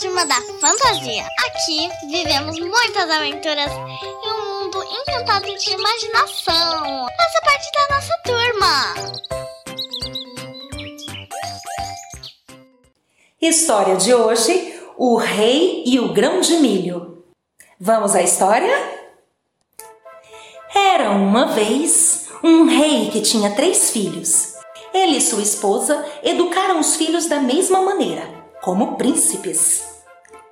Turma da Fantasia. Aqui vivemos muitas aventuras em um mundo encantado de imaginação. Faça parte da nossa turma! História de hoje: O Rei e o Grão de Milho. Vamos à história? Era uma vez um rei que tinha três filhos. Ele e sua esposa educaram os filhos da mesma maneira, como príncipes.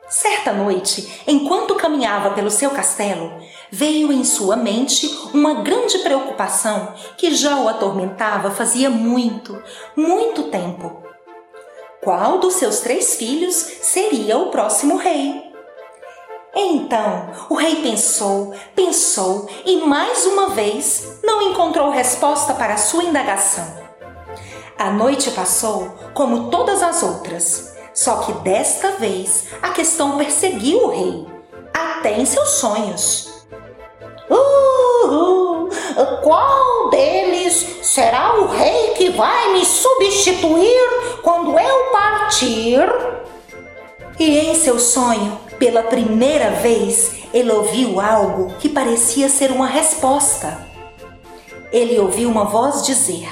Certa noite, enquanto caminhava pelo seu castelo, veio em sua mente uma grande preocupação que já o atormentava fazia muito, muito tempo. Qual dos seus três filhos seria o próximo rei? Então o rei pensou, pensou e mais uma vez não encontrou resposta para sua indagação. A noite passou como todas as outras, só que desta vez a questão perseguiu o rei, até em seus sonhos. Qual deles será o rei que vai me substituir quando eu partir? E em seu sonho, pela primeira vez, ele ouviu algo que parecia ser uma resposta. Ele ouviu uma voz dizer: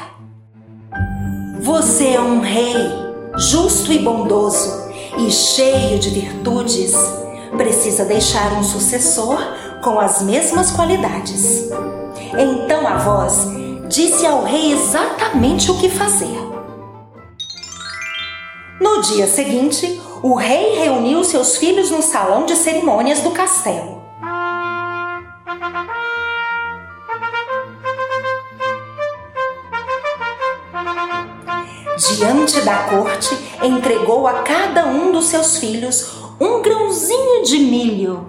Você é um rei, justo e bondoso, e cheio de virtudes. Precisa deixar um sucessor com as mesmas qualidades. Então a voz disse ao rei exatamente o que fazer. No dia seguinte, o rei reuniu seus filhos no salão de cerimônias do castelo. Diante da corte, entregou a cada um dos seus filhos um grãozinho de milho.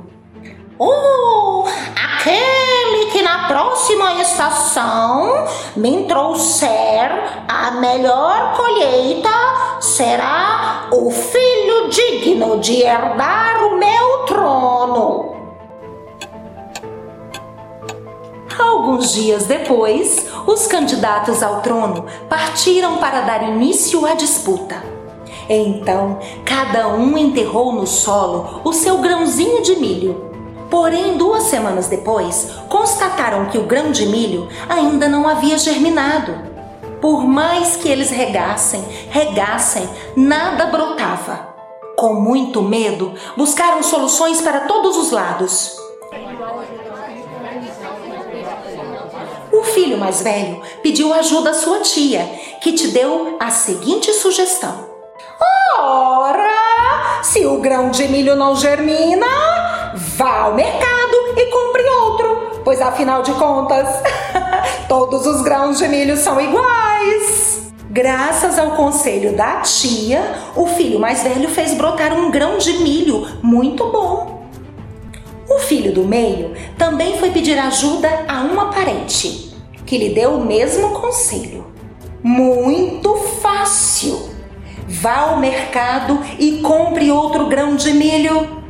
Oh, aquele que na próxima estação me trouxer a melhor colheita será o filho digno de herdar o meu trono. Alguns dias depois, os candidatos ao trono partiram para dar início à disputa. Então, cada um enterrou no solo o seu grãozinho de milho Porém, duas semanas depois, constataram que o grão de milho ainda não havia germinado. Por mais que eles regassem, regassem, nada brotava. Com muito medo, buscaram soluções para todos os lados. Filho mais velho pediu ajuda à sua tia, que te deu a seguinte sugestão: Ora, se o grão de milho não germina, Vá ao mercado e compre outro, pois afinal de contas, todos os grãos de milho são iguais. Graças ao conselho da tia, o filho mais velho fez brotar um grão de milho muito bom. O filho do meio também foi pedir ajuda a uma parente, que lhe deu o mesmo conselho. Muito fácil! Vá ao mercado e compre outro grão de milho.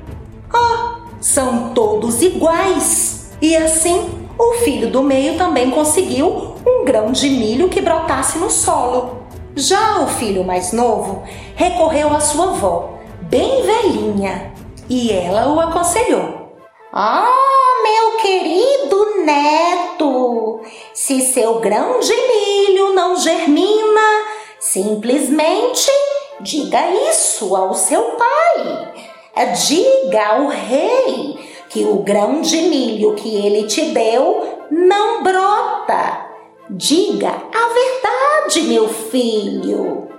Oh, são todos iguais. E assim, o filho do meio também conseguiu um grão de milho que brotasse no solo. Já o filho mais novo recorreu à sua avó, bem velhinha, e ela o aconselhou. Ah, meu querido neto, se seu grão de milho não germina, simplesmente diga isso ao seu pai Diga ao rei que o grão de milho que ele te deu não brota. Diga a verdade, meu filho.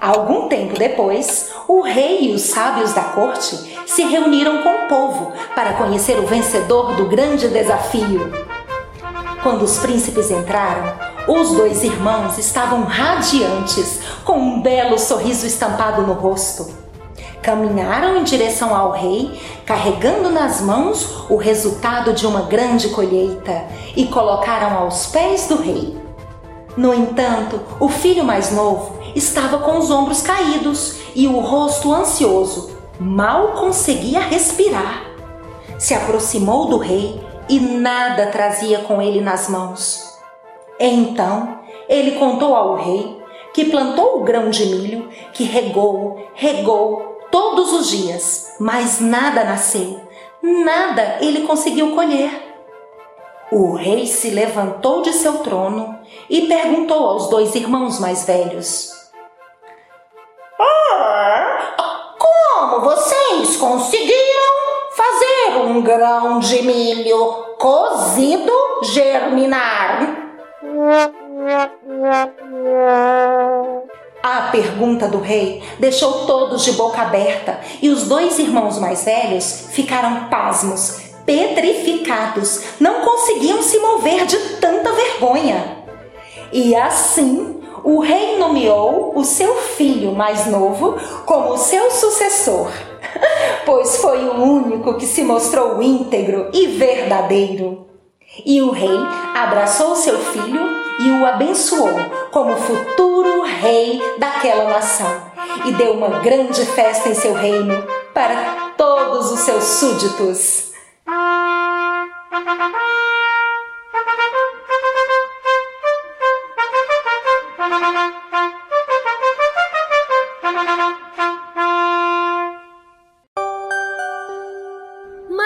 Algum tempo depois, o rei e os sábios da corte se reuniram com o povo para conhecer o vencedor do grande desafio. Quando os príncipes entraram, os dois irmãos estavam radiantes, com um belo sorriso estampado no rosto caminharam em direção ao rei, carregando nas mãos o resultado de uma grande colheita e colocaram aos pés do rei. No entanto, o filho mais novo estava com os ombros caídos e o rosto ansioso, mal conseguia respirar. Se aproximou do rei e nada trazia com ele nas mãos. Então ele contou ao rei que plantou o grão de milho, que regou, regou todos os dias, mas nada nasceu, nada ele conseguiu colher. O rei se levantou de seu trono e perguntou aos dois irmãos mais velhos: grão de milho cozido germinar? A pergunta do rei deixou todos de boca aberta e os dois irmãos mais velhos ficaram pasmos, petrificados, não conseguiam se mover de tanta vergonha. E assim, o rei nomeou o seu filho mais novo como seu sucessor, pois foi o único que se mostrou íntegro e verdadeiro. E o rei abraçou seu filho e o abençoou como futuro rei daquela nação e deu uma grande festa em seu reino para todos os seus súditos.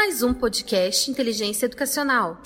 Mais um podcast Inteligência Educacional.